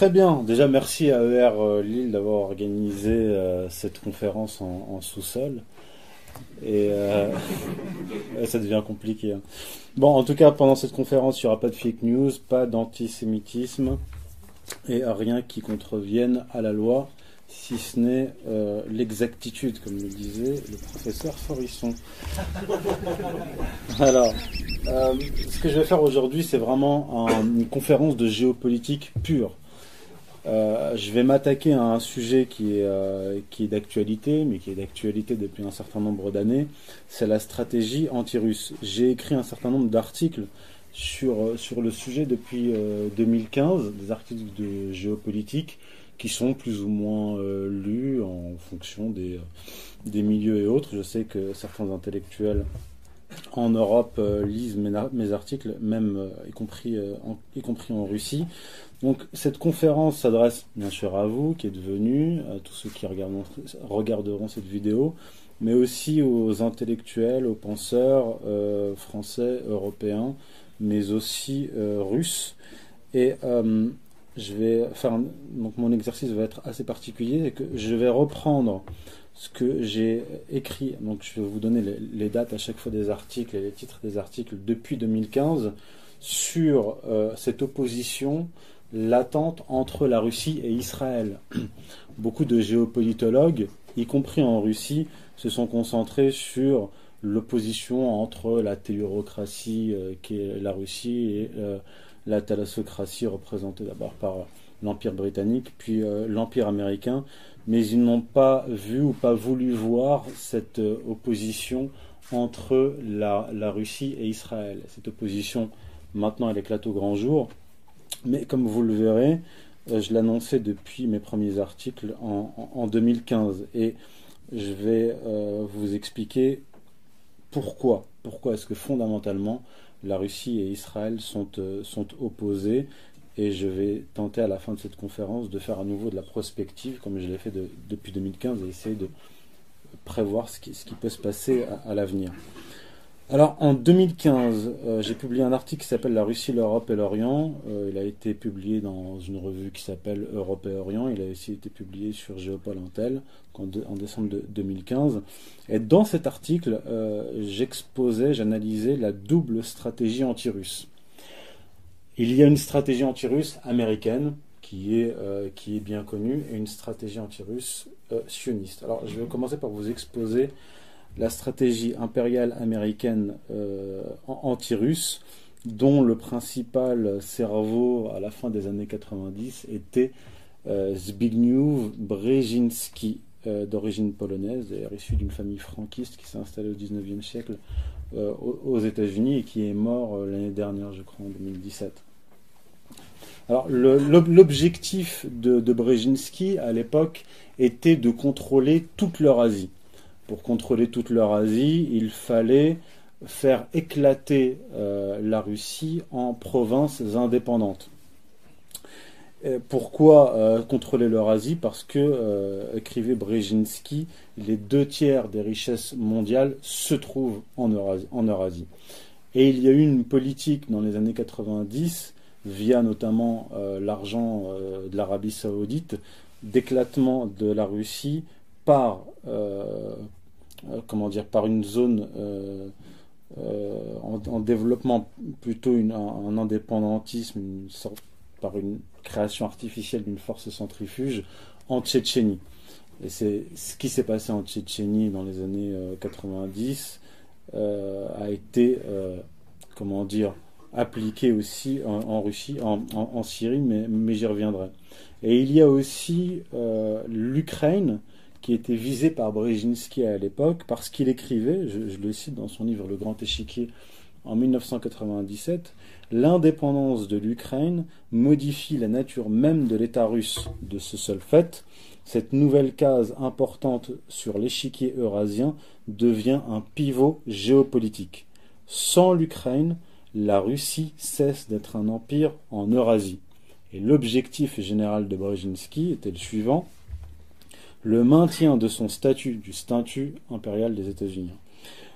très bien. Déjà, merci à ER Lille d'avoir organisé euh, cette conférence en, sous-sol. Et euh, ça devient compliqué. Hein. Bon, en tout cas, pendant cette conférence, il n'y aura pas de fake news, pas d'antisémitisme et rien qui contrevienne à la loi, si ce n'est l'exactitude, comme le disait le professeur Forisson. Alors, ce que je vais faire aujourd'hui, c'est vraiment une conférence de géopolitique pure. Euh, je vais m'attaquer à un sujet qui est, euh, qui est d'actualité, mais qui est d'actualité depuis un certain nombre d'années. C'est la stratégie anti-russe. J'ai écrit un certain nombre d'articles sur, euh, sur le sujet depuis 2015, des articles de géopolitique qui sont plus ou moins lus en fonction des, des milieux et autres. Je sais que certains intellectuels en Europe lisent mes, articles, même y, compris, y compris en Russie. Donc cette conférence s'adresse bien sûr à vous qui êtes venus, à tous ceux qui regarderont, cette vidéo, mais aussi aux intellectuels, aux penseurs euh, français, européens, mais aussi euh, russes. Et euh, je vais faire donc mon exercice va être assez particulier, c'est que je vais reprendre ce que j'ai écrit. Donc je vais vous donner les, dates à chaque fois des articles et les titres des articles depuis 2015 sur cette opposition l'attente entre la Russie et Israël. Beaucoup de géopolitologues, y compris en Russie, se sont concentrés sur l'opposition entre la théurocratie euh, qui est la Russie et euh, la thalassocratie représentée d'abord par l'Empire britannique, puis euh, l'Empire américain, mais ils n'ont pas vu ou pas voulu voir cette opposition entre la, Russie et Israël. Cette opposition, maintenant, elle éclate au grand jour. Mais comme vous le verrez, euh, je l'annonçais depuis mes premiers articles en, 2015 et je vais euh, vous expliquer pourquoi. Pourquoi est-ce que fondamentalement la Russie et Israël sont, euh, sont opposés et je vais tenter à la fin de cette conférence de faire à nouveau de la prospective comme je l'ai fait depuis 2015 et essayer de prévoir ce qui, peut se passer à l'avenir. Alors en 2015, euh, j'ai publié un article qui s'appelle La Russie, l'Europe et l'Orient. Euh, il a été publié dans une revue qui s'appelle Europe et Orient. Il a aussi été publié sur Géopol Intel en, décembre 2015. Et dans cet article, euh, j'exposais, j'analysais la double stratégie anti-russe. Il y a une stratégie anti-russe américaine qui est, qui est bien connue et une stratégie anti-russe sioniste. Alors je vais commencer par vous exposer la stratégie impériale américaine euh, anti-russe, dont le principal cerveau à la fin des années 90 était euh, Zbigniew Brzezinski, euh, d'origine polonaise, et issu d'une famille franquiste qui s'est installée au 19e siècle aux États-Unis et qui est mort l'année dernière, je crois, en 2017. Alors, l'objectif de, Brzezinski à l'époque était de contrôler toute l'Eurasie pour contrôler toute l'Eurasie, il fallait faire éclater euh, la Russie en provinces indépendantes. pourquoi euh, contrôler l'Eurasie? Parce que, euh, écrivait Brzezinski, les deux tiers des richesses mondiales se trouvent en en Eurasie. Et il y a eu une politique dans les années 90, via notamment l'argent de l'Arabie saoudite, d'éclatement de la Russie par, euh, comment dire, par une zone euh, euh, en, développement plutôt un, indépendantisme, par une création artificielle d'une force centrifuge en Tchétchénie. Et c'est ce qui s'est passé en Tchétchénie dans les années 90 a été, comment dire, appliqué aussi en, Russie, en, Syrie, mais, j'y reviendrai. Et il y a aussi l'Ukraine qui était visé par Brzezinski à l'époque parce qu'il écrivait, je, le cite dans son livre Le Grand Échiquier en 1997, l'indépendance de l'Ukraine modifie la nature même de l'État russe de ce seul fait. Cette nouvelle case importante sur l'échiquier eurasien devient un pivot géopolitique. Sans l'Ukraine, la Russie cesse d'être un empire en Eurasie. Et l'objectif général de Brzezinski était le suivant le maintien de son statut, du statut impérial des États-Unis,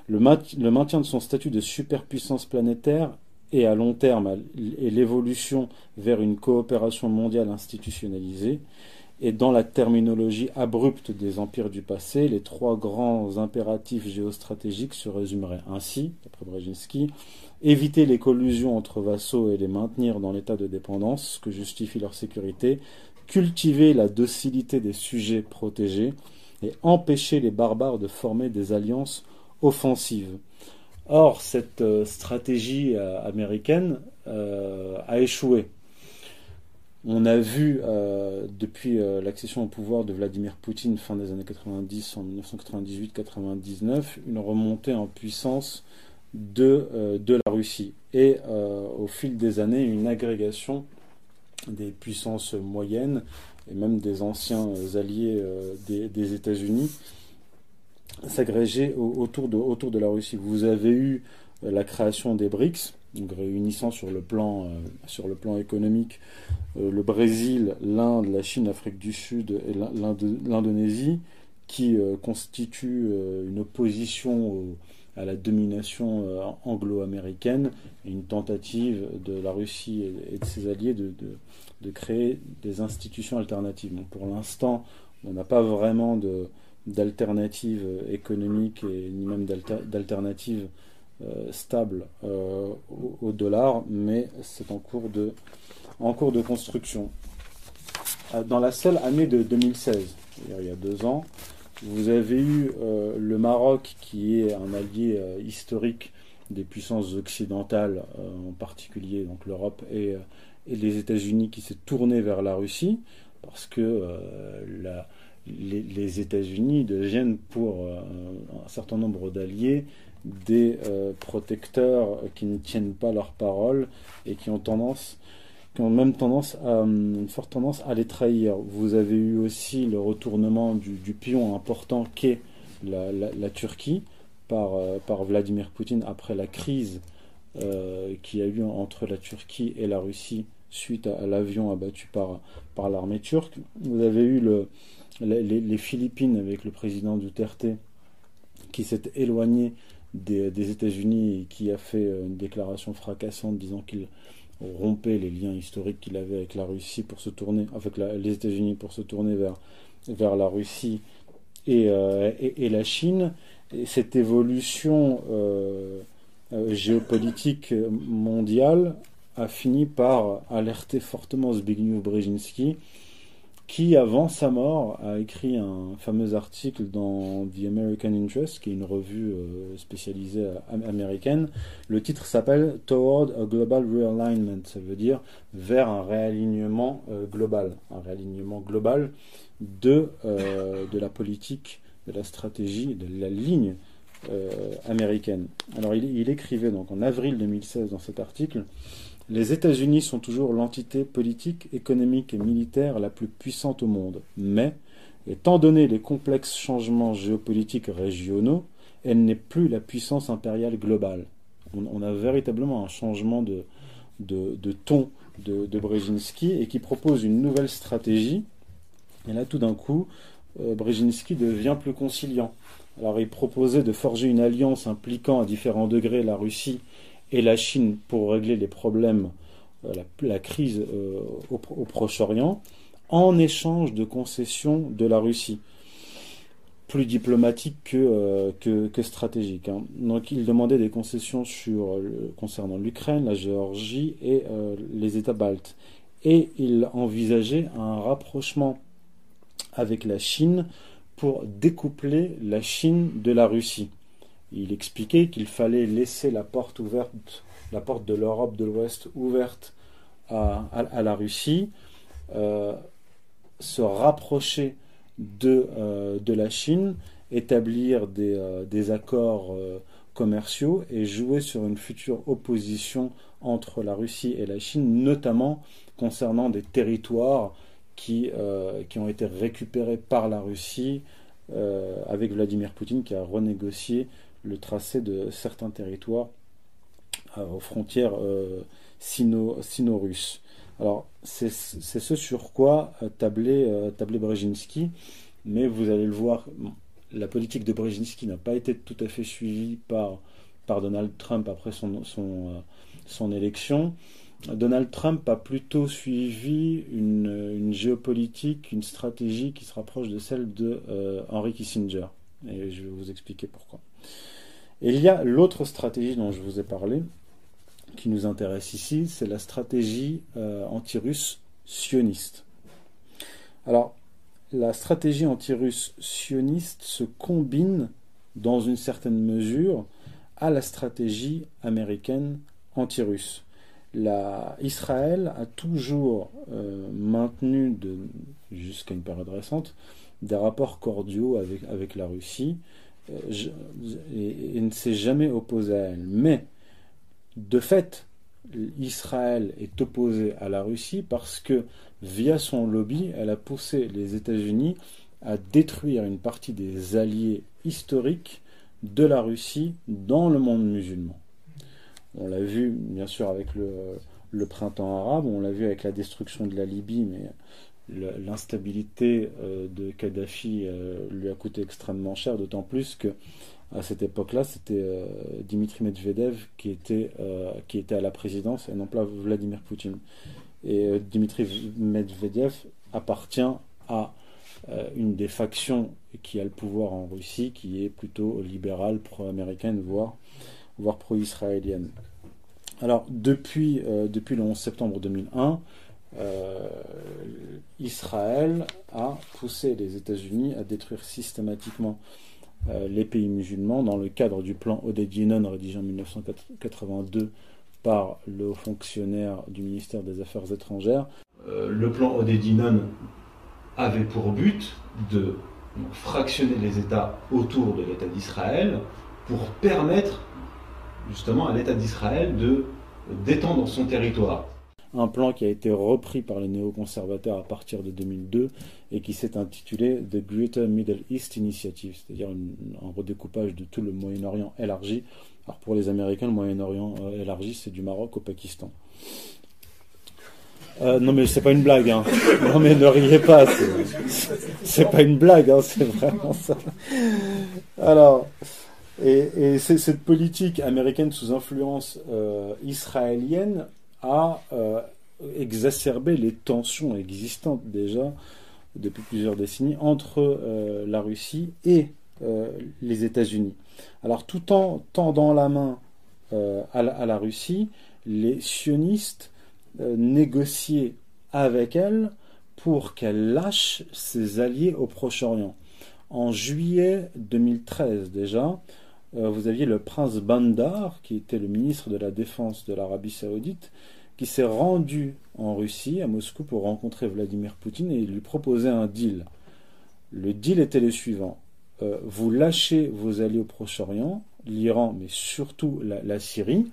le, maintien de son statut de superpuissance planétaire et à long terme et l'évolution vers une coopération mondiale institutionnalisée. Et dans la terminologie abrupte des empires du passé, les trois grands impératifs géostratégiques se résumeraient ainsi, d'après Brzezinski, éviter les collusions entre vassaux et les maintenir dans l'état de dépendance, ce que justifie leur sécurité, cultiver la docilité des sujets protégés et empêcher les barbares de former des alliances offensives. Or, cette euh, stratégie euh, américaine euh, a échoué. On a vu depuis l'accession au pouvoir de Vladimir Poutine fin des années 90, en 1998-99, une remontée en puissance de, de la Russie et au fil des années une agrégation des puissances moyennes et même des anciens alliés des, États-Unis s'agréger autour de, autour de la Russie. Vous avez eu euh, la création des BRICS, réunissant sur le plan, euh, sur le plan économique euh, le Brésil, l'Inde, la Chine, l'Afrique du Sud et l'Indonésie, qui constituent une opposition à la domination anglo-américaine et une tentative de la Russie et, de ses alliés de, de, de, créer des institutions alternatives. pour l'instant, on n'a pas vraiment de, d'alternatives économiques et ni même d'alternatives euh, stables euh, au, dollar, mais c'est en cours de en cours de construction. Euh, dans la seule année de 2016, il y a deux ans, vous avez eu le Maroc qui est un allié historique des puissances occidentales, en particulier donc l'Europe et, les États-Unis, qui s'est tourné vers la Russie parce que la, les, États-Unis deviennent pour un certain nombre d'alliés des euh, protecteurs qui ne tiennent pas leur parole et qui ont tendance qui ont même tendance à, une forte tendance à les trahir. Vous avez eu aussi le retournement du, pion important qu'est la, Turquie par, euh, par Vladimir Poutine après la crise euh, qu'il y a eu entre la Turquie et la Russie suite à, l'avion abattu par, par l'armée turque. Vous avez eu le, les, Philippines avec le président Duterte qui s'est éloigné des, États-Unis qui a fait euh, une déclaration fracassante disant qu'il rompait les liens historiques qu'il avait avec la Russie pour se tourner, avec les États-Unis pour se tourner vers, vers la Russie et, euh, et, la Chine. Et cette évolution euh, géopolitique mondiale a fini par alerter fortement Zbigniew Brzezinski qui, avant sa mort, a écrit un fameux article dans The American Interest, qui est une revue euh, spécialisée euh, américaine. Le titre s'appelle Toward a Global Realignment, ça veut dire vers un réalignement euh, global, un réalignement global de, de la politique, de la stratégie, de la ligne américaine. Alors il, il écrivait donc en avril 2016 dans cet article les États-Unis sont toujours l'entité politique, économique et militaire la plus puissante au monde, mais, étant donné les complexes changements géopolitiques régionaux, elle n'est plus la puissance impériale globale. On, a véritablement un changement de, ton de, de, Brzezinski et qui propose une nouvelle stratégie. Et là, tout d'un coup, euh, Brzezinski devient plus conciliant. Alors, il proposait de forger une alliance impliquant à différents degrés la Russie et la Chine pour régler les problèmes, euh, la, crise euh, au, Proche-Orient, en échange de concessions de la Russie, plus diplomatiques que, euh, que, stratégiques. Hein. Donc il demandait des concessions sur, concernant l'Ukraine, la Géorgie et les États baltes. Et il envisageait un rapprochement avec la Chine pour découpler la Chine de la Russie. Il expliquait qu'il fallait laisser la porte ouverte, la porte de l'Europe de l'Ouest ouverte à, la Russie, euh, se rapprocher de, euh, de, la Chine, établir des, euh, accords commerciaux et jouer sur une future opposition entre la Russie et la Chine, notamment concernant des territoires qui, qui ont été récupérés par la Russie avec Vladimir Poutine qui a renégocié le tracé de certains territoires euh, aux frontières euh, sino-russes. Alors, c'est ce sur quoi euh, tablait, tablait Brzezinski, mais vous allez le voir, la politique de Brzezinski n'a pas été tout à fait suivie par, Donald Trump après son, son, élection, Donald Trump a plutôt suivi une, géopolitique, une stratégie qui se rapproche de celle de Henry Kissinger. Et je vais vous expliquer pourquoi. Et il y a l'autre stratégie dont je vous ai parlé, qui nous intéresse ici, c'est la stratégie anti-russe sioniste. Alors, la stratégie anti-russe sioniste se combine dans une certaine mesure à la stratégie américaine anti-russe. Israël a toujours euh, maintenu, jusqu'à une période récente, des rapports cordiaux avec, la Russie euh, et, ne s'est jamais opposé à elle. Mais, de fait, Israël est opposé à la Russie parce que via son lobby, elle a poussé les États-Unis à détruire une partie des alliés historiques de la Russie dans le monde musulman. On l'a vu bien sûr avec le, printemps arabe, on l'a vu avec la destruction de la Libye, mais l'instabilité euh, de Kadhafi euh, lui a coûté extrêmement cher, d'autant plus que à cette époque-là, c'était euh, Dimitri Medvedev qui était, qui était à la présidence et non pas Vladimir Poutine. Et Dimitri Medvedev appartient à une des factions qui a le pouvoir en Russie, qui est plutôt libérale, pro-américaine, voire, voire pro-israélienne. Alors, depuis, depuis le 11 septembre 2001, Israël a poussé les États-Unis à détruire systématiquement les pays musulmans dans le cadre du plan Oded-Yinon rédigé en 1982 par le haut fonctionnaire du ministère des Affaires étrangères. Euh, le plan Odedinon avait pour but de fractionner les États autour de l'État d'Israël pour permettre justement à l'État d'Israël de d'étendre son territoire. Un plan qui a été repris par les néoconservateurs à partir de 2002 et qui s'est intitulé The Greater Middle East Initiative, c'est-à-dire un redécoupage de tout le Moyen-Orient élargi alors pour les Américains, le Moyen-Orient euh, élargi, c'est du Maroc au Pakistan. Euh, non mais c'est pas une blague, hein. Non mais ne riez pas, c'est pas une blague, hein, c'est vraiment ça. Alors, et, cette politique américaine sous influence euh, israélienne a exacerbé les tensions existantes déjà depuis plusieurs décennies entre la Russie et les États-Unis. Alors tout en tendant la main euh, à, la, Russie, les sionistes euh, négociaient avec elle pour qu'elle lâche ses alliés au Proche-Orient. En juillet 2013 déjà, euh, vous aviez le prince Bandar, qui était le ministre de la Défense de l'Arabie saoudite, qui s'est rendu en Russie, à Moscou, pour rencontrer Vladimir Poutine et lui proposer un deal. Le deal était le suivant. Euh, vous lâchez vos alliés au Proche-Orient, l'Iran, mais surtout la, Syrie,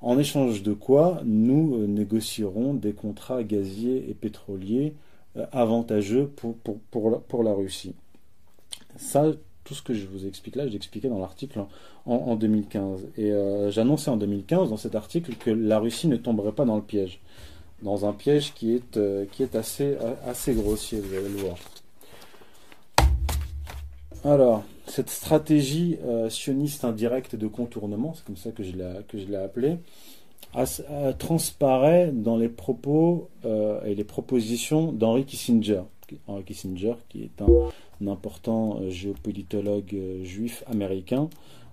en échange de quoi nous euh, négocierons des contrats gaziers et pétroliers euh, avantageux pour, pour, la, Russie. Ça, tout ce que je vous explique là, je l'expliquais dans l'article en, 2015. Et j'annonçais en 2015 dans cet article que la Russie ne tomberait pas dans le piège. Dans un piège qui est, qui est assez, assez grossier, vous allez le voir. Alors, cette stratégie euh, sioniste indirecte de contournement, c'est comme ça que je l'ai appelé, transparaît dans les propos euh, et les propositions d'Henry Kissinger. Henry Kissinger, qui est un, important euh, géopolitologue juif américain,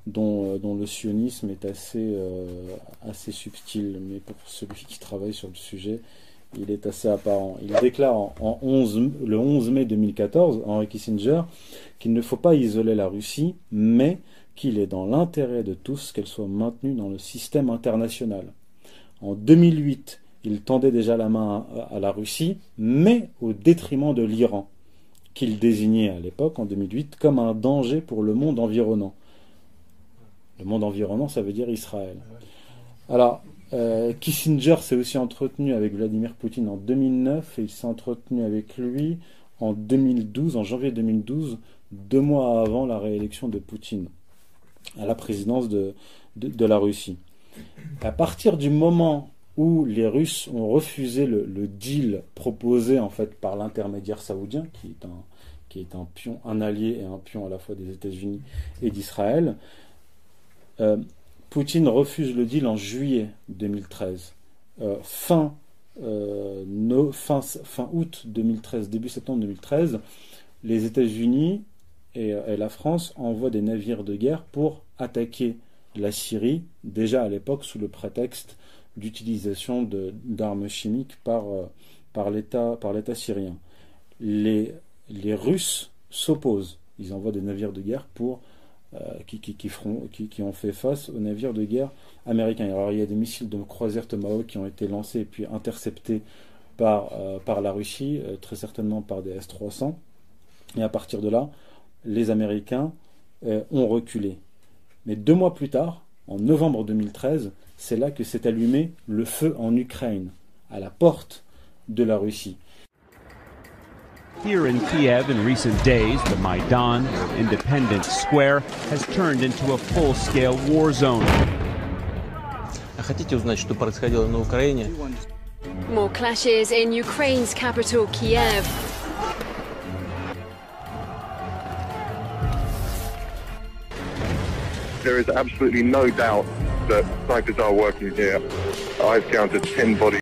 dont, le sionisme est assez, assez subtil, mais pour celui qui travaille sur le sujet, il est assez apparent. Il déclare en, le 11 mai 2014, Henry Kissinger, qu'il ne faut pas isoler la Russie, mais qu'il est dans l'intérêt de tous qu'elle soit maintenue dans le système international. En 2008, il tendait déjà la main à, la Russie, mais au détriment de l'Iran, qu'il désignait à l'époque, en 2008, comme un danger pour le monde environnant. Le monde environnant, ça veut dire Israël. Alors, euh, Kissinger s'est aussi entretenu avec Vladimir Poutine en 2009 et il s'est entretenu avec lui en 2012, en janvier 2012, deux mois avant la réélection de Poutine à la présidence de, de, la Russie. À partir du moment où les Russes ont refusé le, deal proposé en fait par l'intermédiaire saoudien, qui est un qui est un pion, un allié et un pion à la fois des États-Unis et d'Israël, euh, Poutine refuse le deal en juillet 2013. fin, fin, fin août 2013, début septembre 2013, les États-Unis et, la France envoient des navires de guerre pour attaquer la Syrie, déjà à l'époque sous le prétexte d'utilisation d'armes chimiques par, par l'État syrien. Les, les Russes s'opposent. Ils envoient des navires de guerre pour euh, qui, qui, feront, qui, ont fait face aux navires de guerre américains. Il y a des missiles de croisière Tomahawk qui ont été lancés et puis interceptés par, euh, par la Russie, euh, très certainement par des S-300. Et à partir de là, les Américains ont reculé. Mais deux mois plus tard, en novembre 2013, c'est là que s'est allumé le feu en Ukraine, à la porte de la Russie. Here in Kiev in recent days, the Maidan, or Independence Square, has turned into a full-scale war zone. А хотите узнать, что происходило на Украине? More clashes in Ukraine's capital, Kiev. There is absolutely no doubt that snipers are working here. I've counted 10 bodies.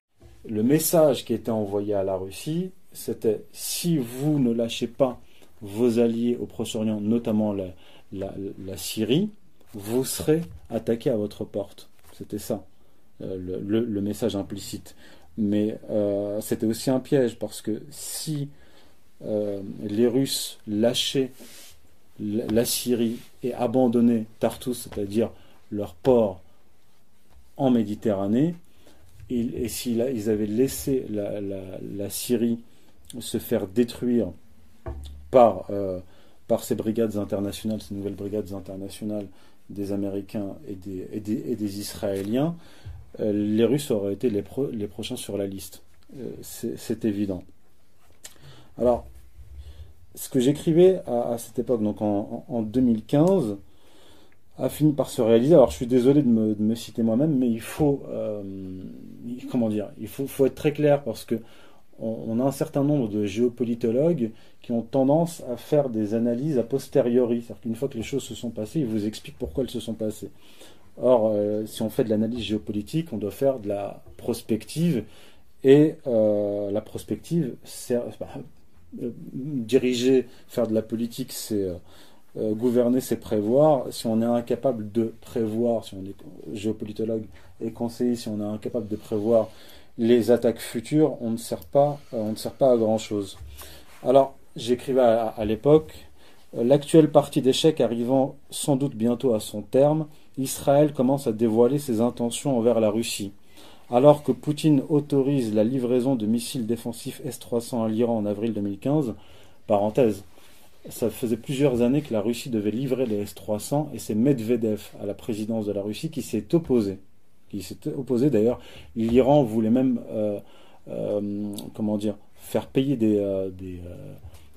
Le message qui était envoyé à la Russie, c'était si vous ne lâchez pas vos alliés au Proche-Orient, notamment la, Syrie, vous serez attaqué à votre porte. C'était ça, euh, le, message implicite. Mais euh, c'était aussi un piège parce que si euh, les Russes lâchaient la, Syrie et abandonnaient Tartus, c'est-à-dire leur port en Méditerranée, et, s'ils avaient laissé la Syrie se faire détruire par, euh, par ces brigades internationales, ces nouvelles brigades internationales des Américains et des, et des, et Israéliens, euh, les Russes auraient été les, les prochains sur la liste. Euh, c'est évident. Alors, ce que j'écrivais à, cette époque, donc en, 2015, a fini par se réaliser. Alors, je suis désolé de me, citer moi-même, mais il faut, comment dire, il faut, être très clair parce que on, a un certain nombre de géopolitologues qui ont tendance à faire des analyses a posteriori. C'est-à-dire qu'une fois que les choses se sont passées, ils vous expliquent pourquoi elles se sont passées. Or, euh, si on fait de l'analyse géopolitique, on doit faire de la prospective. Et euh, la prospective, c'est bah, euh, diriger, faire de la politique, c'est gouverner, c'est prévoir. Si on est incapable de prévoir, si on est géopolitologue et conseiller, si on est incapable de prévoir les attaques futures, on ne sert pas, euh, à grand chose. Alors, j'écrivais à, l'époque, euh, l'actuelle partie d'échecs arrivant sans doute bientôt à son terme, Israël commence à dévoiler ses intentions envers la Russie. Alors que Poutine autorise la livraison de missiles défensifs S-300 à l'Iran en avril 2015, parenthèse, ça faisait plusieurs années que la Russie devait livrer les S-300 et c'est Medvedev à la présidence de la Russie qui s'est opposé qui s'était opposé d'ailleurs. L'Iran voulait même, euh, euh, comment dire, faire payer des, euh,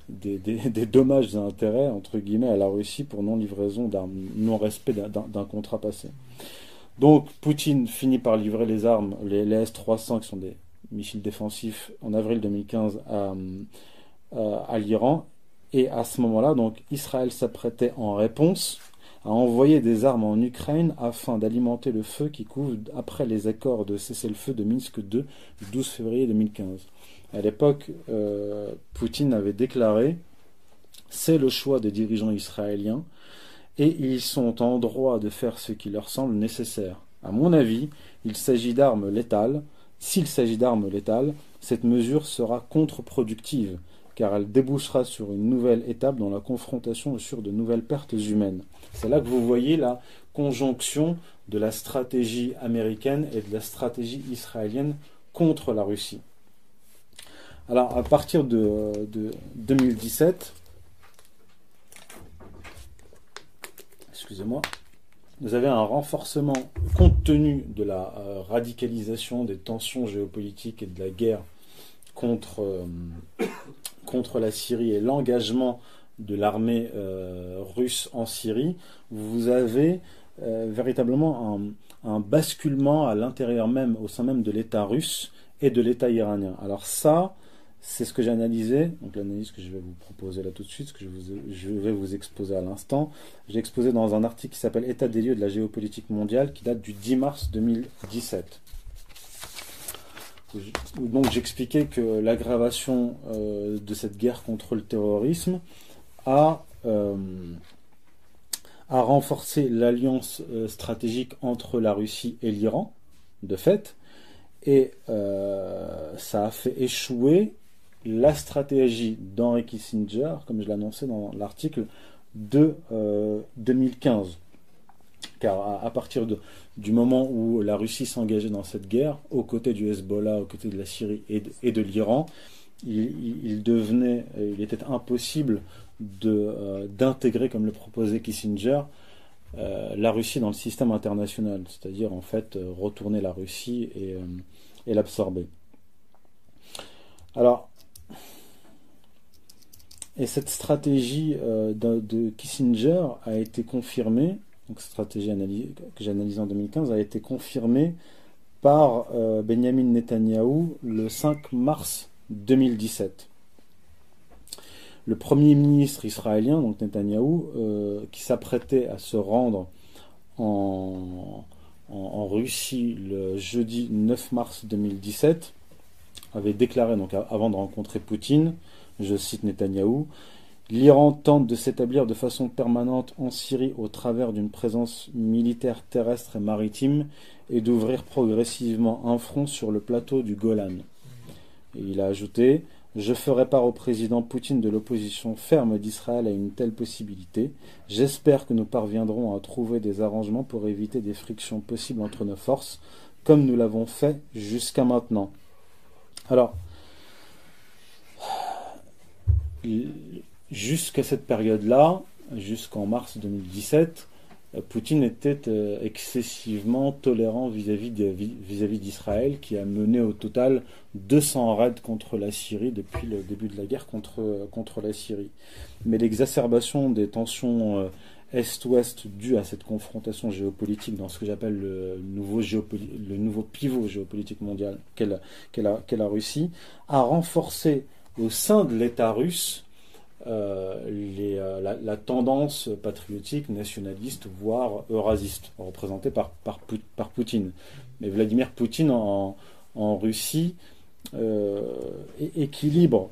des, dommages et intérêts, entre guillemets, à la Russie pour non-livraison d'un non-respect d'un contrat passé. Donc Poutine finit par livrer les armes, les, les S-300 qui sont des missiles défensifs en avril 2015 à, à l'Iran. Et à ce moment-là, donc Israël s'apprêtait en réponse a envoyé des armes en Ukraine afin d'alimenter le feu qui couvre après les accords de cessez-le-feu de Minsk II du 12 février 2015. À l'époque, euh, Poutine avait déclaré c'est le choix des dirigeants israéliens et ils sont en droit de faire ce qui leur semble nécessaire. À mon avis, il s'agit d'armes létales. S'il s'agit d'armes létales, cette mesure sera contre-productive car elle débouchera sur une nouvelle étape dans la confrontation sur de nouvelles pertes humaines. C'est là que vous voyez la conjonction de la stratégie américaine et de la stratégie israélienne contre la Russie. Alors, à partir de, 2017, excusez-moi, vous avez un renforcement, compte tenu de la euh, radicalisation des tensions géopolitiques et de la guerre contre, euh, contre la Syrie et l'engagement de l'armée euh, russe en Syrie, vous avez euh, véritablement un, basculement à l'intérieur même, au sein même de l'État russe et de l'État iranien. Alors ça, C'est ce que j'ai analysé, donc l'analyse que je vais vous proposer là tout de suite, ce que je, vous- je vais vous exposer à l'instant. J'ai exposé dans un article qui s'appelle État des lieux de la géopolitique mondiale, qui date du 10 mars 2017. Donc j'expliquais que l'aggravation euh, de cette guerre contre le terrorisme a, euh, a renforcé l'alliance euh, stratégique entre la Russie et l'Iran, de fait, et ça a fait échouer la stratégie d'Henry Kissinger, comme je l'annonçais dans l'article, de euh, 2015. Car à, partir du moment où la Russie s'engageait dans cette guerre, aux côtés du Hezbollah, aux côtés de la Syrie et de, l'Iran, il, devenait, il était impossible euh, d'intégrer, comme le proposait Kissinger, euh, la Russie dans le système international, c'est-à-dire en fait euh, retourner la Russie et, euh, l'absorber. Alors, et cette stratégie euh, de Kissinger a été confirmée, donc stratégie que j'ai analysée en 2015 a été confirmée par euh, Benjamin Netanyahou le 5 mars 2017. Le premier ministre israélien, donc Netanyahou, euh, qui s'apprêtait à se rendre en, Russie le jeudi 9 mars 2017, avait déclaré, donc avant de rencontrer Poutine, je cite Netanyahou, L'Iran tente de s'établir de façon permanente en Syrie au travers d'une présence militaire terrestre et maritime et d'ouvrir progressivement un front sur le plateau du Golan. Il a ajouté Je ferai part au président Poutine de l'opposition ferme d'Israël à une telle possibilité. J'espère que nous parviendrons à trouver des arrangements pour éviter des frictions possibles entre nos forces, comme nous l'avons fait jusqu'à maintenant. Alors, jusqu'à cette période-là, jusqu'en mars 2017, euh, Poutine était euh, excessivement tolérant vis-à-vis d'Israël, qui a mené au total 200 raids contre la Syrie depuis le début de la guerre contre, euh, la Syrie. Mais l'exacerbation des tensions euh, Est-Ouest dues à cette confrontation géopolitique dans ce que j'appelle le nouveau, pivot géopolitique mondial qu'est la, qu'est la- Russie, a renforcé au sein de l'État russe les, euh, la, tendance patriotique, nationaliste, voire eurasiste, représentée par, par, par Poutine. Mais Vladimir Poutine en, en Russie euh, équilibre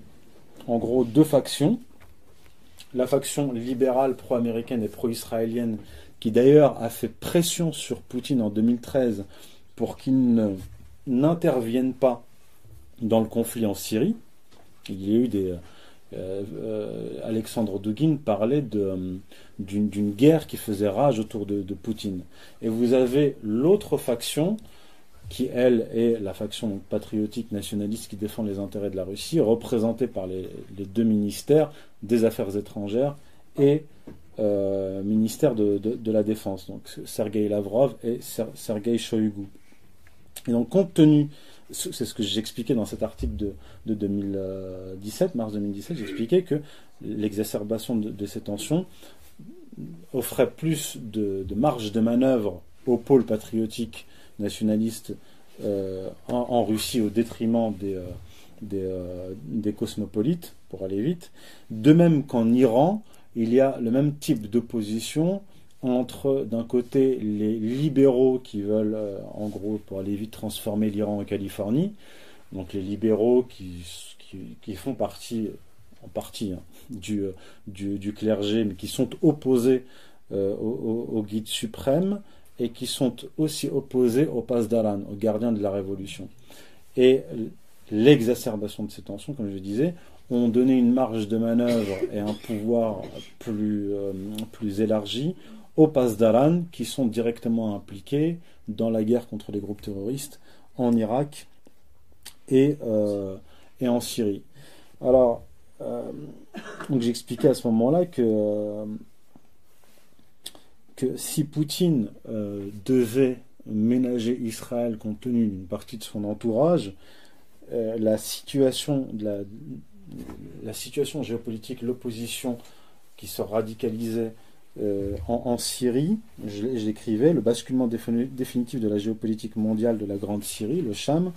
en gros deux factions. La faction libérale pro-américaine et pro-israélienne, qui d'ailleurs a fait pression sur Poutine en 2013 pour qu'il ne- n'intervienne pas dans le conflit en Syrie. Il y a eu des, euh, euh, Alexandre Dugin parlait euh, d'une, guerre qui faisait rage autour de, Poutine. Et vous avez l'autre faction, qui elle est la faction patriotique nationaliste qui défend les intérêts de la Russie, représentée par les, deux ministères des Affaires étrangères et ministère de, la Défense, donc Sergei Lavrov et Ser- Sergei Shoigu. Et donc compte tenu, c'est ce que j'expliquais dans cet article de, de 2017, mars 2017, j'expliquais que l'exacerbation de, ces tensions offrait plus de, marge de manœuvre au pôle patriotique nationaliste euh, en, Russie au détriment euh, euh, des cosmopolites, pour aller vite. De même qu'en Iran, il y a le même type d'opposition entre, d'un côté, les libéraux qui veulent, euh, en gros, pour aller vite, transformer l'Iran en Californie, donc les libéraux qui, qui, font partie, en partie, hein, du, euh, du, du clergé, mais qui sont opposés euh, au, au- guide suprême et qui sont aussi opposés au Pasdaran, au gardien de la révolution. Et l'exacerbation de ces tensions, comme je disais, ont donné une marge de manœuvre et un pouvoir plus, euh, plus élargi aux Pasdaran qui sont directement impliqués dans la guerre contre les groupes terroristes en Irak et, euh, et en Syrie. Alors, euh, j'expliquais à ce moment-là que, euh, que si Poutine devait ménager Israël compte tenu d'une partie de son entourage, la situation de la, la situation géopolitique, l'opposition qui se radicalisait euh, en, Syrie, je- j'écrivais le basculement défini- définitif de la géopolitique mondiale de la Grande Syrie, le Cham,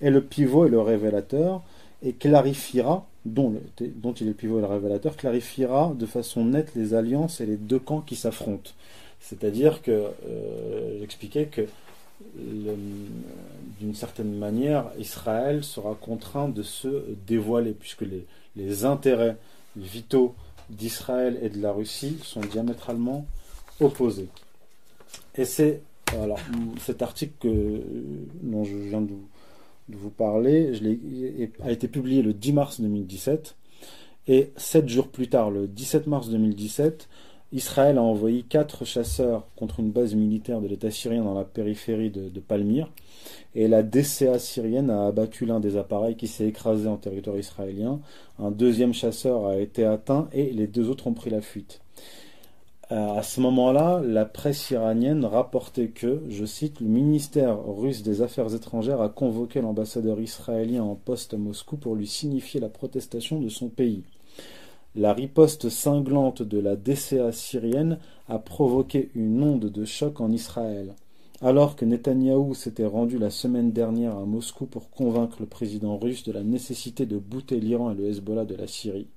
est le pivot et le révélateur, et clarifiera, dont, il est le pivot et le révélateur, clarifiera de façon nette les alliances et les deux camps qui s'affrontent. C'est-à-dire que euh, j'expliquais que d'une certaine manière, Israël sera contraint de se dévoiler, puisque les intérêts vitaux d'Israël et de la Russie sont diamétralement opposés. Et c'est cet article que- dont je viens de vous, parler, je a été publié le 10 mars 2017, et sept jours plus tard, le 17 mars 2017, Israël a envoyé quatre chasseurs contre une base militaire de l'État syrien dans la périphérie de, Palmyre. Et la DCA syrienne a abattu l'un des appareils qui s'est écrasé en territoire israélien. Un deuxième chasseur a été atteint et les deux autres ont pris la fuite. Euh, À ce moment-là, la presse iranienne rapportait que, je cite, le ministère russe des Affaires étrangères a convoqué l'ambassadeur israélien en poste à Moscou pour lui signifier la protestation de son pays. La riposte cinglante de la DCA syrienne a provoqué une onde de choc en Israël. Alors que Netanyahou s'était rendu la semaine dernière à Moscou pour convaincre le président russe de la nécessité de bouter l'Iran et le Hezbollah de la Syrie,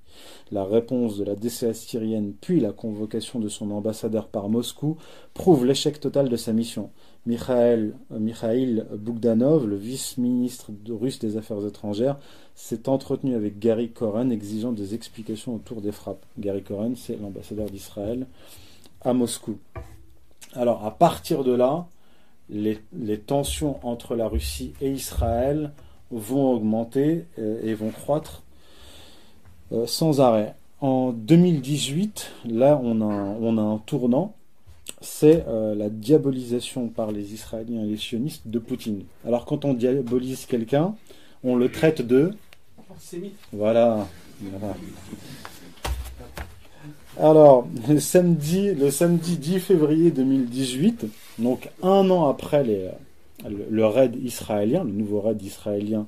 la réponse de la DCA syrienne puis la convocation de son ambassadeur par Moscou prouvent l'échec total de sa mission. Mikhail, Mikhail Bogdanov, le vice-ministre russe des Affaires étrangères, s'est entretenu avec Gary Koren exigeant des explications autour des frappes. Gary Koren, c'est l'ambassadeur d'Israël à Moscou. Alors, à partir de là, les, tensions entre la Russie et Israël vont augmenter euh, et vont croître euh, sans arrêt. En 2018, là, on a un tournant, c'est euh, la diabolisation par les Israéliens et les sionistes de Poutine. Alors, quand on diabolise quelqu'un, on le traite de... Voilà. Voilà. Alors, le samedi, le samedi 10 février 2018, donc un an après les- le, le raid israélien, le nouveau raid israélien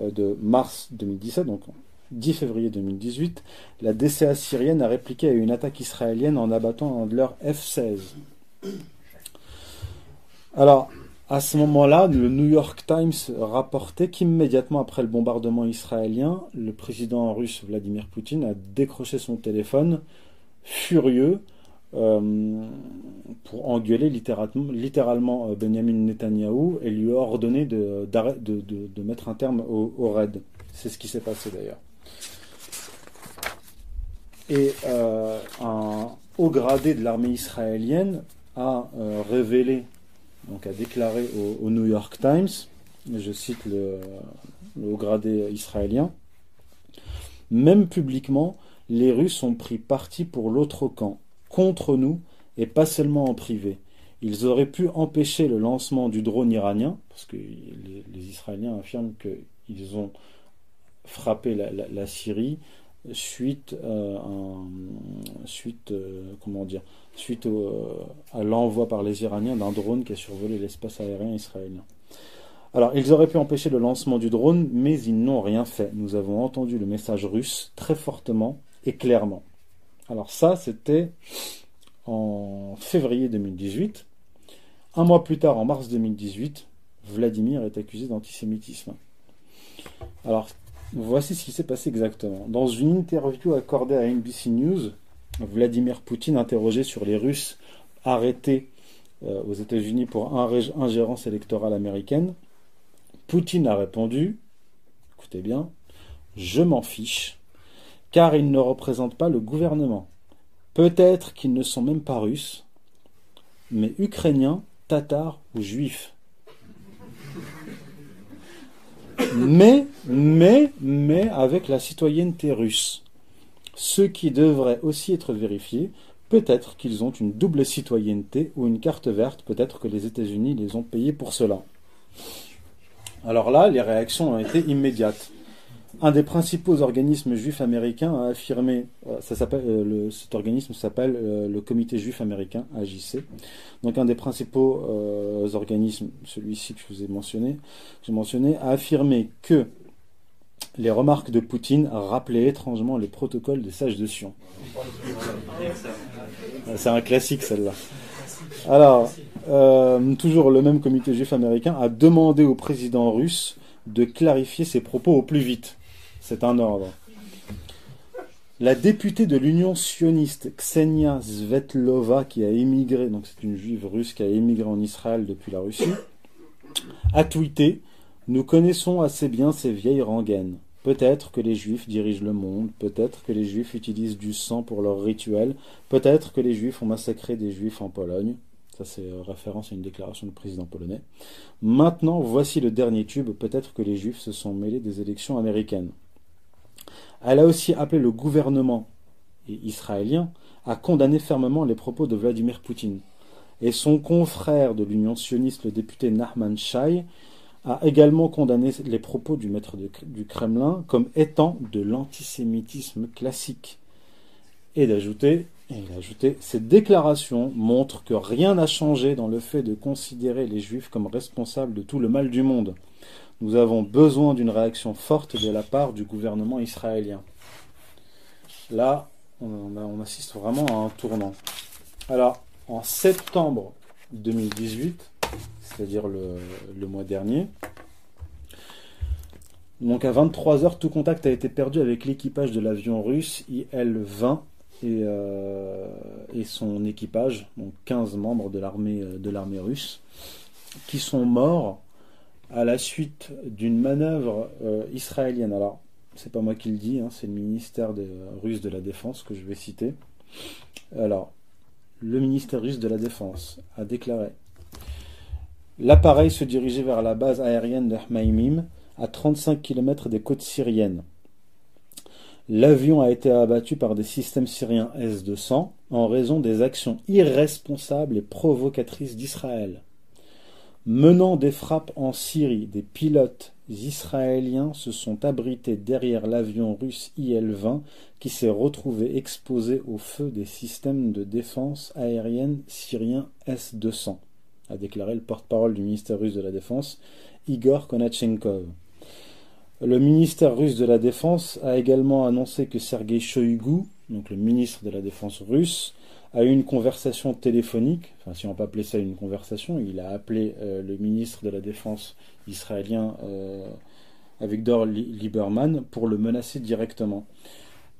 euh, de mars 2017, donc 10 février 2018, la DCA syrienne a répliqué à une attaque israélienne en abattant un de leurs F-16. Alors, à ce moment-là, le New York Times rapportait qu'immédiatement après le bombardement israélien, le président russe Vladimir Poutine a décroché son téléphone, furieux, euh, pour engueuler littéralement, euh, Benjamin Netanyahou et lui a ordonné de, de, mettre un terme au raid. C'est ce qui s'est passé d'ailleurs. Et euh, un haut gradé de l'armée israélienne a euh, révélé, donc a déclaré au, New York Times, je cite le, haut gradé israélien, même publiquement, les Russes ont pris parti pour l'autre camp, contre nous, et pas seulement en privé. Ils auraient pu empêcher le lancement du drone iranien, parce que les Israéliens affirment qu'ils ont frappé la, Syrie suite, euh, suite, euh, comment dire, suite euh, à l'envoi par les Iraniens d'un drone qui a survolé l'espace aérien israélien. Alors, ils auraient pu empêcher le lancement du drone, mais ils n'ont rien fait. Nous avons entendu le message russe très fortement et clairement. Alors ça, c'était en février 2018. Un mois plus tard, en mars 2018, Vladimir est accusé d'antisémitisme. Alors, voici ce qui s'est passé exactement. Dans une interview accordée à NBC News, Vladimir Poutine, interrogé sur les Russes arrêtés euh, aux États-Unis pour ingé- ingérence électorale américaine, Poutine a répondu, écoutez bien, je m'en fiche, car ils ne représentent pas le gouvernement. Peut-être qu'ils ne sont même pas russes, mais ukrainiens, tatars ou juifs. Mais, mais, mais avec la citoyenneté russe. Ce qui devrait aussi être vérifié, peut-être qu'ils ont une double citoyenneté ou une carte verte, peut-être que les États-Unis les ont payés pour cela. Alors là, les réactions ont été immédiates. Un des principaux organismes juifs américains a affirmé, euh, euh, cet organisme s'appelle euh, le Comité juif américain, AJC. Donc un des principaux organismes, celui-ci que je vous ai mentionné, a affirmé que les remarques de Poutine rappelaient étrangement les protocoles des sages de Sion. C'est un classique celle-là. Alors, toujours le même comité juif américain a demandé au président russe de clarifier ses propos au plus vite. C'est un ordre. La députée de l'Union sioniste Ksenia Svetlova, qui a émigré, donc c'est une juive russe qui a émigré en Israël depuis la Russie, a tweeté Nous connaissons assez bien ces vieilles rengaines. Peut-être que les juifs dirigent le monde, peut-être que les juifs utilisent du sang pour leurs rituels, peut-être que les juifs ont massacré des juifs en Pologne. Ça, c'est euh, référence à une déclaration du président polonais. Maintenant, voici le dernier tube. Peut-être que les juifs se sont mêlés des élections américaines. Elle a aussi appelé le gouvernement israélien à condamner fermement les propos de Vladimir Poutine. Et son confrère de l'Union sioniste, le député Nahman Shai, a également condamné les propos du maître du Kremlin comme étant de l'antisémitisme classique. Et d'ajouter, il a ajouté, ces déclarations montrent que rien n'a changé dans le fait de considérer les juifs comme responsables de tout le mal du monde. Nous avons besoin d'une réaction forte de la part du gouvernement israélien. Là, on, assiste vraiment à un tournant. Alors, en septembre 2018, c'est-à-dire le, mois dernier. Donc à 23h, tout contact a été perdu avec l'équipage de l'avion russe IL-20 euh, et, son équipage, donc 15 membres euh, de l'armée russe, qui sont morts à la suite d'une manœuvre euh, israélienne. Alors, c'est pas moi qui le dis, hein, c'est le ministère russe de la Défense que je vais citer. Alors, le ministère russe de la Défense a déclaré L'appareil se dirigeait vers la base aérienne de Hmaimim, à 35 km des côtes syriennes. L'avion a été abattu par des systèmes syriens S-200 en raison des actions irresponsables et provocatrices d'Israël. Menant des frappes en Syrie, des pilotes israéliens se sont abrités derrière l'avion russe IL-20 qui s'est retrouvé exposé au feu des systèmes de défense aérienne syriens S-200 a déclaré le porte-parole du ministère russe de la Défense, Igor Konachenkov. Le ministère russe de la Défense a également annoncé que Sergei Shoigu, donc le ministre de la Défense russe, a eu une conversation téléphonique, enfin si on peut appeler ça une conversation, il a appelé euh, le ministre de la Défense israélien euh, Avigdor Lieberman pour le menacer directement.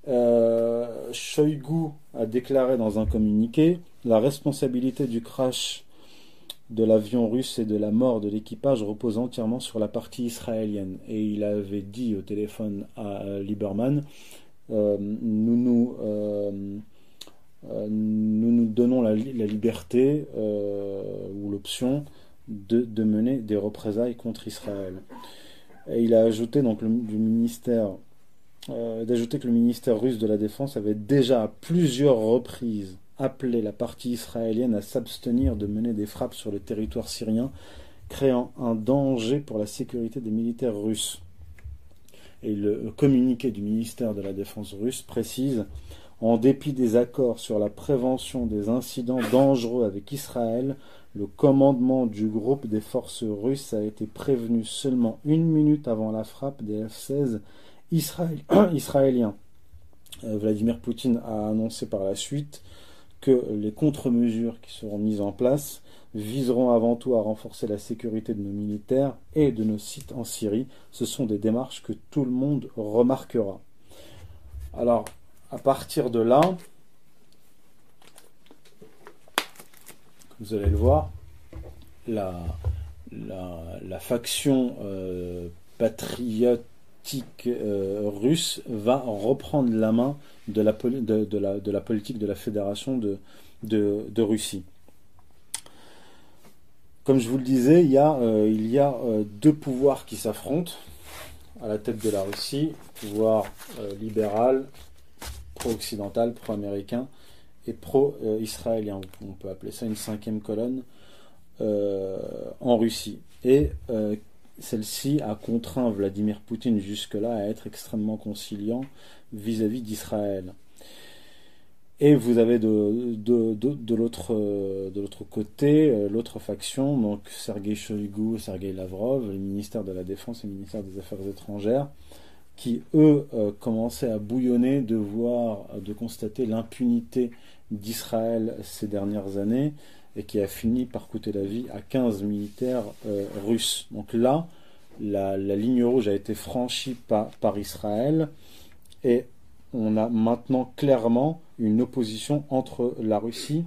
Euh, Shoigu a déclaré dans un communiqué la responsabilité du crash de l'avion russe et de la mort de l'équipage repose entièrement sur la partie israélienne. Et il avait dit au téléphone à Lieberman euh, nous, nous, euh, euh, nous, nous donnons la, liberté ou l'option de, mener des représailles contre Israël. Et il a ajouté donc du ministère d'ajouter que le ministère russe de la Défense avait déjà à plusieurs reprises appelé la partie israélienne à s'abstenir de mener des frappes sur le territoire syrien, créant un danger pour la sécurité des militaires russes. Et le communiqué du ministère de la Défense russe précise En dépit des accords sur la prévention des incidents dangereux avec Israël, le commandement du groupe des forces russes a été prévenu seulement une minute avant la frappe des F-16 israéliens. Euh, Vladimir Poutine a annoncé par la suite que les contre-mesures qui seront mises en place viseront avant tout à renforcer la sécurité de nos militaires et de nos sites en Syrie. Ce sont des démarches que tout le monde remarquera. À partir de là, vous allez le voir, la, faction euh, patriote euh, russe va reprendre la main de la, politique de la fédération de, Russie. Comme je vous le disais, il y a, il y a euh, deux pouvoirs qui s'affrontent à la tête de la Russie, pouvoir libéral, pro-occidental, pro-américain et pro-israélien. On peut appeler ça une cinquième colonne en Russie. Et celle-ci a contraint Vladimir Poutine jusque-là à être extrêmement conciliant vis-à-vis d'Israël. Et vous avez de, de, l'autre côté euh, l'autre faction, donc Sergei Shoigu, Sergei Lavrov, le ministère de la Défense et le ministère des Affaires étrangères, qui eux euh, commençaient à bouillonner de voir, de constater l'impunité d'Israël ces dernières années et qui a fini par coûter la vie à 15 militaires euh, russes. Donc là, la, ligne rouge a été franchie par, par Israël et on a maintenant clairement une opposition entre la Russie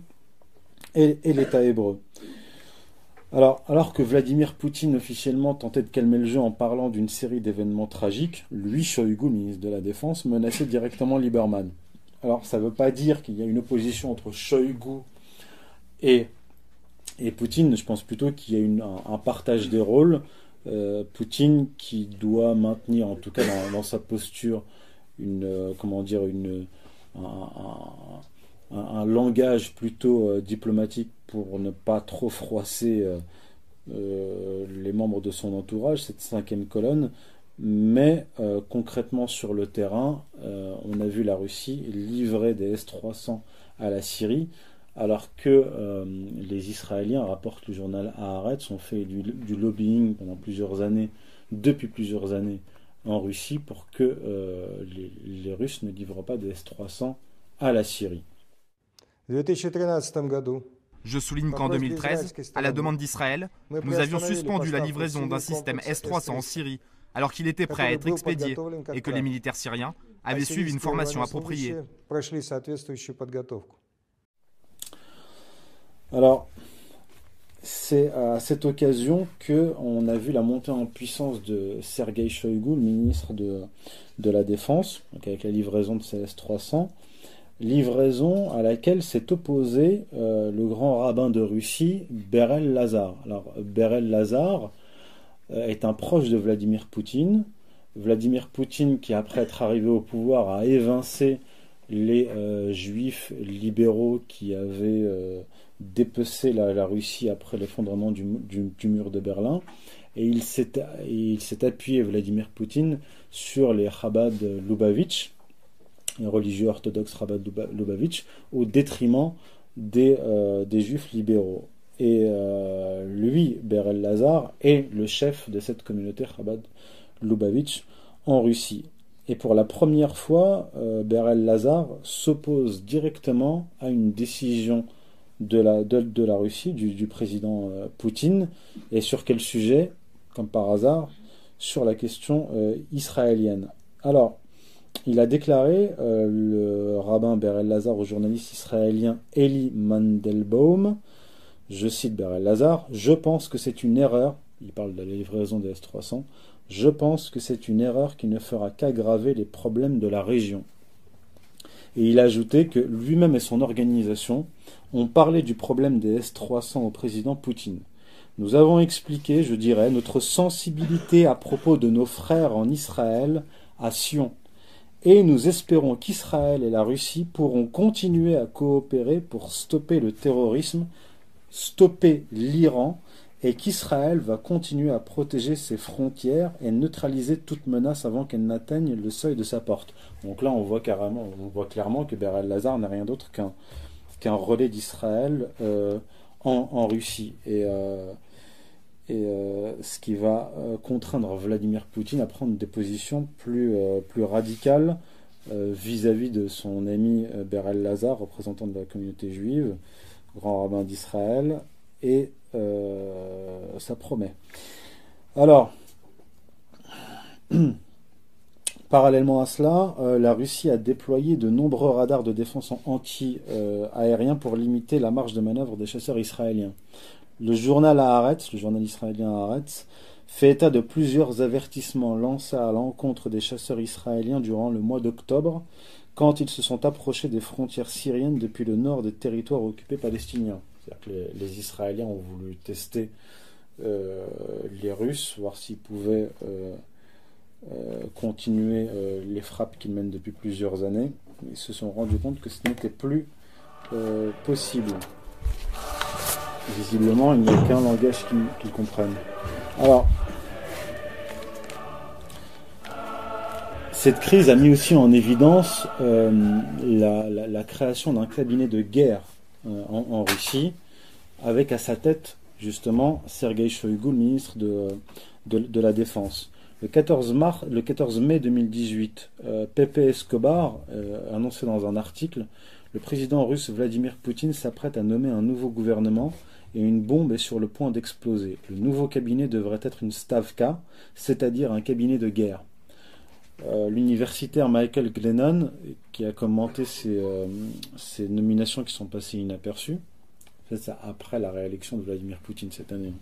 et, l'État hébreu. Alors, alors que Vladimir Poutine officiellement tentait de calmer le jeu en parlant d'une série d'événements tragiques, lui, Shoigu, ministre de la Défense, menaçait directement Lieberman. Alors, ça ne veut pas dire qu'il y a une opposition entre Shoigu et, Poutine. Je pense plutôt qu'il y a un, partage des rôles. Euh, Poutine qui doit maintenir, en tout cas dans, sa posture, une, euh, comment dire, un, langage plutôt euh, diplomatique pour ne pas trop froisser les membres de son entourage, cette cinquième colonne. Mais concrètement sur le terrain, on a vu la Russie livrer des S-300 à la Syrie alors que euh, les Israéliens, rapportent le journal Haaretz, ont fait du, lobbying pendant plusieurs années, depuis plusieurs années, en Russie pour que euh, les, Russes ne livrent pas des S-300 à la Syrie. Je souligne qu'en 2013, à la demande d'Israël, nous avions suspendu la livraison d'un système S-300 en Syrie alors qu'il était prêt à être expédié et que les militaires syriens avaient suivi une formation appropriée. Alors, c'est à cette occasion que on a vu la montée en puissance de Sergei Shoigu, le ministre de, la Défense, avec la livraison de CS-300, livraison à laquelle s'est opposé euh, le grand rabbin de Russie, Berel Lazar. Alors, Berel Lazar euh, est un proche de Vladimir Poutine. Vladimir Poutine, qui après être arrivé au pouvoir, a évincé les euh, juifs libéraux qui avaient dépecer la, Russie après l'effondrement du, mur de Berlin. Et il s'est appuyé, Vladimir Poutine, sur les Chabad Lubavitch, religieux orthodoxes Chabad Lubavitch, au détriment des, euh, juifs libéraux. Et euh, lui, Berel Lazar, est le chef de cette communauté Chabad Lubavitch en Russie. Et pour la première fois, euh, Berel Lazar s'oppose directement à une décision de la, de, la Russie, du, président euh, Poutine, et sur quel sujet, comme par hasard, sur la question israélienne. Alors, il a déclaré, euh, le rabbin Berel Lazar, au journaliste israélien Eli Mandelbaum, je cite Berel Lazar, je pense que c'est une erreur, il parle de la livraison des S-300, je pense que c'est une erreur qui ne fera qu'aggraver les problèmes de la région. Et il a ajouté que lui-même et son organisation ont parlé du problème des S-300 au président Poutine. Nous avons expliqué, je dirais, notre sensibilité à propos de nos frères en Israël à Sion. Et nous espérons qu'Israël et la Russie pourront continuer à coopérer pour stopper le terrorisme, stopper l'Iran, et qu'Israël va continuer à protéger ses frontières et neutraliser toute menace avant qu'elle n'atteigne le seuil de sa porte. Donc là, on voit carrément, clairement que Beryl Lazar n'est rien d'autre qu'un relais d'Israël euh, en, Russie. Euh, et euh, ce qui va contraindre Vladimir Poutine à prendre des positions plus, plus radicales vis-à-vis de son ami Berel Lazar, représentant de la communauté juive, grand rabbin d'Israël, et ça promet. Alors, Parallèlement à cela, euh, la Russie a déployé de nombreux radars de défense anti-aérien pour limiter la marge de manœuvre des chasseurs israéliens. Le journal le journal israélien Haaretz, fait état de plusieurs avertissements lancés à l'encontre des chasseurs israéliens durant le mois d'octobre, quand ils se sont approchés des frontières syriennes depuis le nord des territoires occupés palestiniens. C'est-à-dire que les, Israéliens ont voulu tester euh, les Russes, voir s'ils pouvaient euh, euh, continuer les frappes qu'ils mènent depuis plusieurs années. Ils se sont rendus compte que ce n'était plus possible. Visiblement, il n'y a aucun langage qu'ils comprennent. Alors, cette crise a mis aussi en évidence la, création d'un cabinet de guerre en, Russie, avec à sa tête justement Sergei Shoigu, le ministre de la Défense. Le 14, le 14 mai 2018, euh, Pepe Escobar euh, annonçait dans un article le président russe Vladimir Poutine s'apprête à nommer un nouveau gouvernement et une bombe est sur le point d'exploser. Le nouveau cabinet devrait être une stavka, c'est-à-dire un cabinet de guerre. Euh, l'universitaire Michael Glennon, qui a commenté ces, euh, nominations qui sont passées inaperçues, après la réélection de Vladimir Poutine cette année,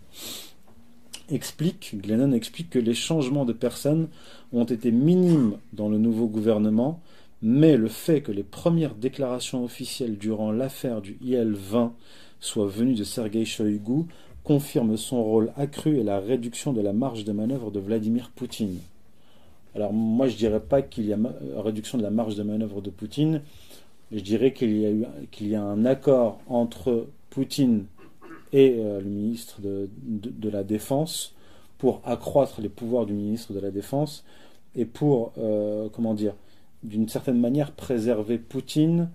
explique, Glennon explique que les changements de personnes ont été minimes dans le nouveau gouvernement, mais le fait que les premières déclarations officielles durant l'affaire du IL-20 soient venues de Sergei Shoigu confirme son rôle accru et la réduction de la marge de manœuvre de Vladimir Poutine. Alors moi je dirais pas qu'il y a réduction de la marge de manœuvre de Poutine, je dirais qu'il y a un accord entre Poutine et euh, le ministre de, de, la Défense pour accroître les pouvoirs du ministre de la Défense et pour euh, comment dire d'une certaine manière préserver Poutine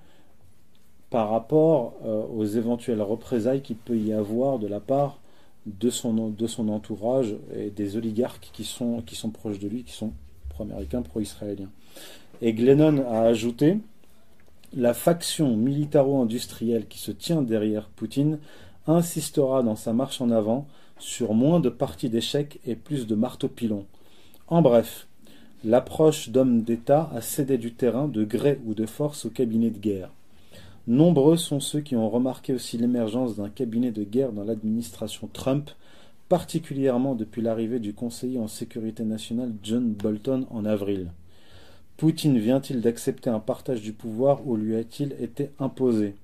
par rapport euh, aux éventuelles représailles qu'il peut y avoir de la part de son, entourage et des oligarques qui sont, qui sont proches de lui, qui sont pro-américains, pro-israéliens. Et Glennon a ajouté La faction militaro-industrielle qui se tient derrière Poutine insistera dans sa marche en avant sur moins de parties d'échecs et plus de marteau-pilon. En bref, l'approche d'hommes d'État a cédé du terrain de gré ou de force au cabinet de guerre. Nombreux sont ceux qui ont remarqué aussi l'émergence d'un cabinet de guerre dans l'administration Trump, particulièrement depuis l'arrivée du conseiller en sécurité nationale John Bolton en avril. Poutine vient-il d'accepter un partage du pouvoir ou lui a-t-il été imposé?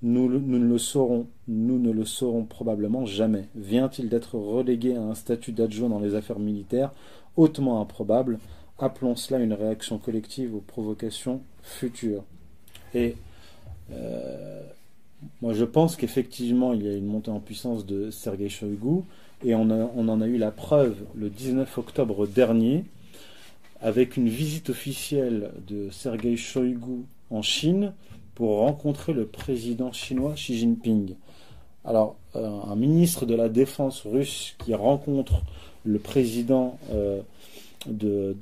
Nous, ne le saurons, nous ne le saurons probablement jamais. Vient-il d'être relégué à un statut d'adjoint dans les affaires militaires? Hautement improbable. Appelons cela une réaction collective aux provocations futures. Et euh, moi, je pense qu'effectivement, il y a une montée en puissance de Sergei Shoigu, et on, en a eu la preuve le 19 octobre dernier, avec une visite officielle de Sergei Shoigu en Chine pour rencontrer le président chinois Xi Jinping. Alors, euh, un ministre de la Défense russe qui rencontre le président euh, de,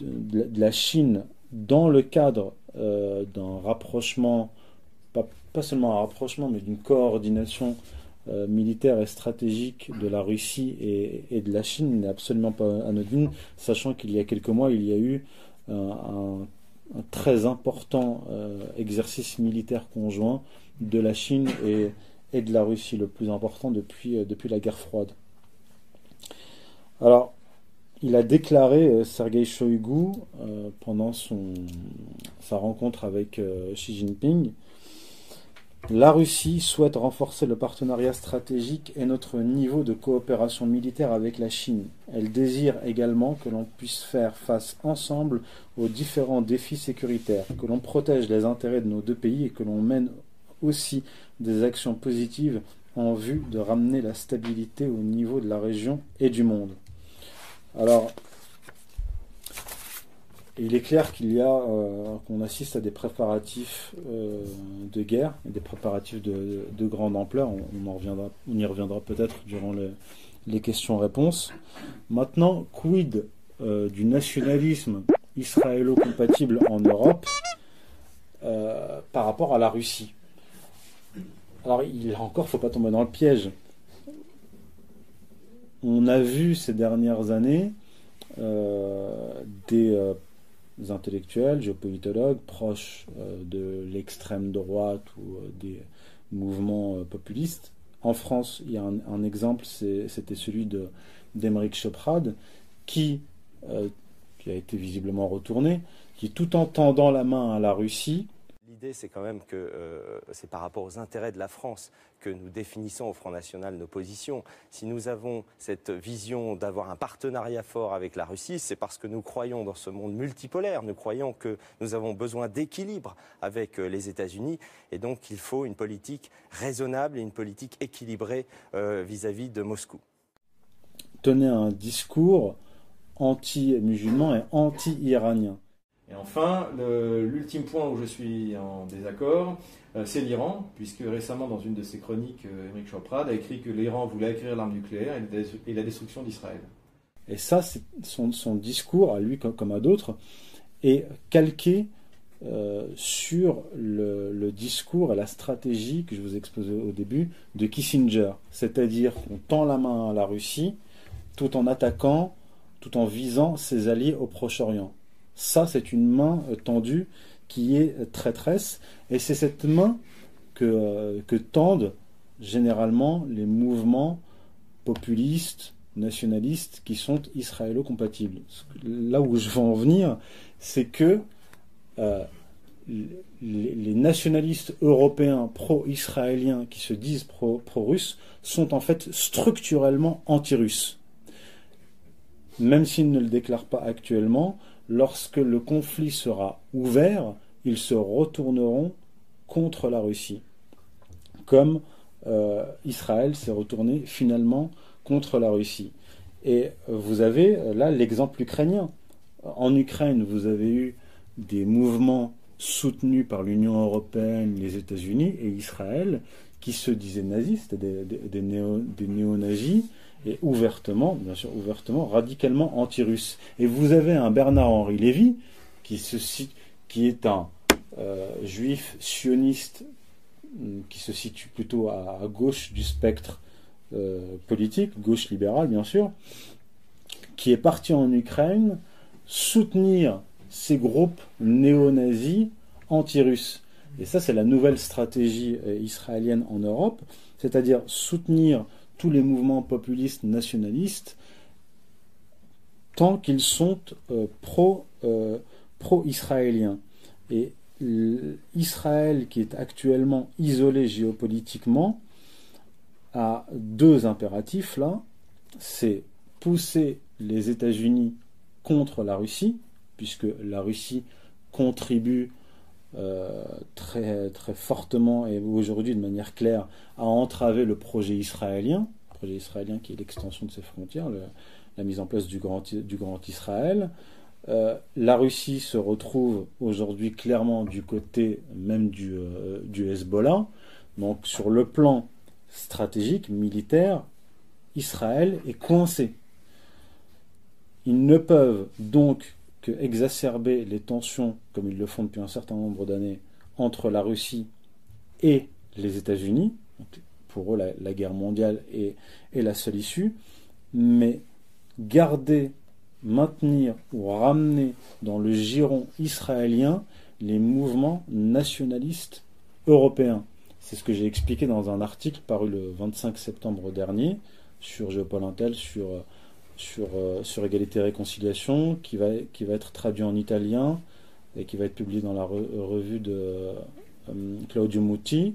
la Chine dans le cadre d'un rapprochement pas seulement un rapprochement, mais d'une coordination euh, militaire et stratégique de la Russie et, de la Chine n'est absolument pas anodine, sachant qu'il y a quelques mois, il y a eu un, très important euh, exercice militaire conjoint de la Chine et, de la Russie, le plus important depuis, euh, la guerre froide. Alors, il a déclaré, Sergei Shoigu, pendant sa rencontre avec Xi Jinping, la Russie souhaite renforcer le partenariat stratégique et notre niveau de coopération militaire avec la Chine. Elle désire également que l'on puisse faire face ensemble aux différents défis sécuritaires, que l'on protège les intérêts de nos deux pays et que l'on mène aussi des actions positives en vue de ramener la stabilité au niveau de la région et du monde. Alors, il est clair qu'il y a, euh, qu'on assiste à des préparatifs euh, de guerre, des préparatifs de, grande ampleur. On, en reviendra, on y reviendra peut-être durant les questions-réponses. Maintenant, quid euh, du nationalisme israélo-compatible en Europe par rapport à la Russie? Alors, il encore, faut pas tomber dans le piège. On a vu ces dernières années des intellectuels, géopolitologues proches euh, de l'extrême droite ou euh, des mouvements euh, populistes. En France, il y a un, exemple, c'était celui de d'Emeric qui, qui a été visiblement retourné, qui tout en tendant la main à la Russie, L'idée, c'est quand même que euh, c'est par rapport aux intérêts de la France que nous définissons au Front National nos positions. Si nous avons cette vision d'avoir un partenariat fort avec la Russie, c'est parce que nous croyons dans ce monde multipolaire. Nous croyons que nous avons besoin d'équilibre avec euh, les États-Unis. Et donc, il faut une politique raisonnable et une politique équilibrée euh, vis-à-vis de Moscou. Tenez un discours anti-musulman et anti-iranien. Et enfin, l'ultime point où je suis en désaccord, euh, c'est l'Iran, puisque récemment, dans une de ses chroniques, euh, Choprad a écrit que l'Iran voulait acquérir l'arme nucléaire et la destruction d'Israël. Et ça, son, discours, à lui comme à d'autres, est calqué euh, sur le, discours et la stratégie que je vous ai exposé au début de Kissinger. C'est-à-dire qu'on tend la main à la Russie tout en attaquant, tout en visant ses alliés au Proche-Orient. Ça, c'est une main euh, tendue qui est traîtresse, et c'est cette main que, euh, que tendent généralement les mouvements populistes, nationalistes qui sont israélo-compatibles. Là où je veux en venir, c'est que euh, les, nationalistes européens pro-israéliens qui se disent pro-russes sont en fait structurellement anti-russes. Même s'ils ne le déclarent pas actuellement, lorsque le conflit sera ouvert, ils se retourneront contre la Russie, comme euh, Israël s'est retourné finalement contre la Russie. Et vous avez euh, là l'exemple ukrainien. En Ukraine, vous avez eu des mouvements soutenus par l'Union européenne, les États-Unis et Israël qui se disaient nazistes, des, des, néo-nazis, et ouvertement, bien sûr, ouvertement, radicalement anti-russes. Et vous avez un Bernard-Henri Lévy, qui, qui est un euh, juif sioniste hum, qui se situe plutôt à, gauche du spectre euh, politique, gauche libérale bien sûr, qui est parti en Ukraine soutenir ces groupes néo-nazis anti-russes. Et ça, c'est la nouvelle stratégie euh, israélienne en Europe, c'est-à-dire soutenir tous les mouvements populistes nationalistes tant qu'ils sont euh, pro, euh, pro-israéliens. Et Israël, qui est actuellement isolé géopolitiquement, a deux impératifs là. C'est pousser les États-Unis contre la Russie, puisque la Russie contribue euh, très, très fortement et aujourd'hui de manière claire à entraver le projet israélien, le projet israélien qui est l'extension de ses frontières, la mise en place du Grand, du grand Israël. Euh, la Russie se retrouve aujourd'hui clairement du côté même du, euh, du Hezbollah. Donc sur le plan stratégique, militaire, Israël est coincé. Ils ne peuvent donc exacerber les tensions, comme ils le font depuis un certain nombre d'années, entre la Russie et les États-Unis. Pour eux, la, guerre mondiale est, est, la seule issue. Mais garder, maintenir ou ramener dans le giron israélien les mouvements nationalistes européens. C'est ce que j'ai expliqué dans un article paru le 25 septembre dernier sur Géopol Intel, sur sur, euh, sur égalité et réconciliation, qui va, qui va être traduit en italien et qui va être publié dans la revue de euh, Claudio Muti,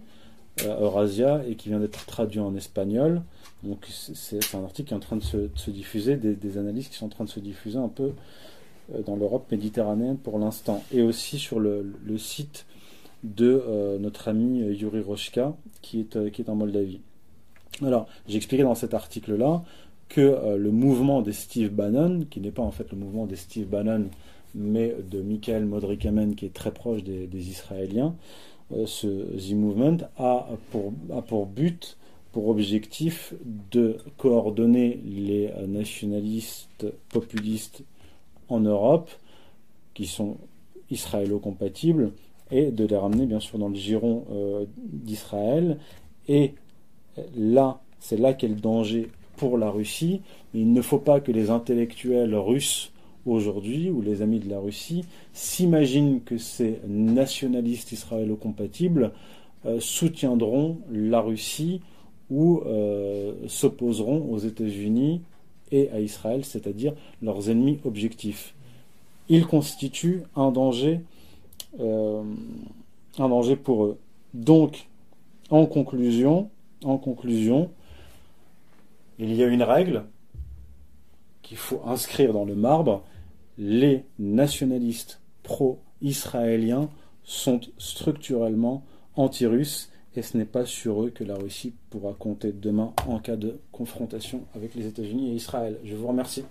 euh, Eurasia, et qui vient d'être traduit en espagnol. Donc c'est un article qui est en train de se, diffuser, des, analyses qui sont en train de se diffuser un peu dans l'Europe méditerranéenne pour l'instant, et aussi sur le, site de notre ami Yuri Rochka, qui est, qui est en Moldavie. Alors, j'ai expliqué dans cet article-là que euh, le mouvement des Steve Bannon, qui n'est pas en fait le mouvement des Steve Bannon, mais de Michael Modrikamen, qui est très proche des, Israéliens, euh, ce The Movement a pour, a pour but, pour objectif de coordonner les euh, nationalistes populistes en Europe, qui sont israélo-compatibles, et de les ramener bien sûr dans le giron d'Israël. Et là, c'est là qu'est le danger pour la Russie. Il ne faut pas que les intellectuels russes aujourd'hui, ou les amis de la Russie, s'imaginent que ces nationalistes israélo-compatibles euh, soutiendront la Russie ou euh, s'opposeront aux États-Unis et à Israël, c'est-à-dire leurs ennemis objectifs. Ils constituent un danger, euh, un danger pour eux. Donc, en conclusion, en conclusion, il y a une règle qu'il faut inscrire dans le marbre. Les nationalistes pro-israéliens sont structurellement anti-russes et ce n'est pas sur eux que la Russie pourra compter demain en cas de confrontation avec les États-Unis et Israël. Je vous remercie.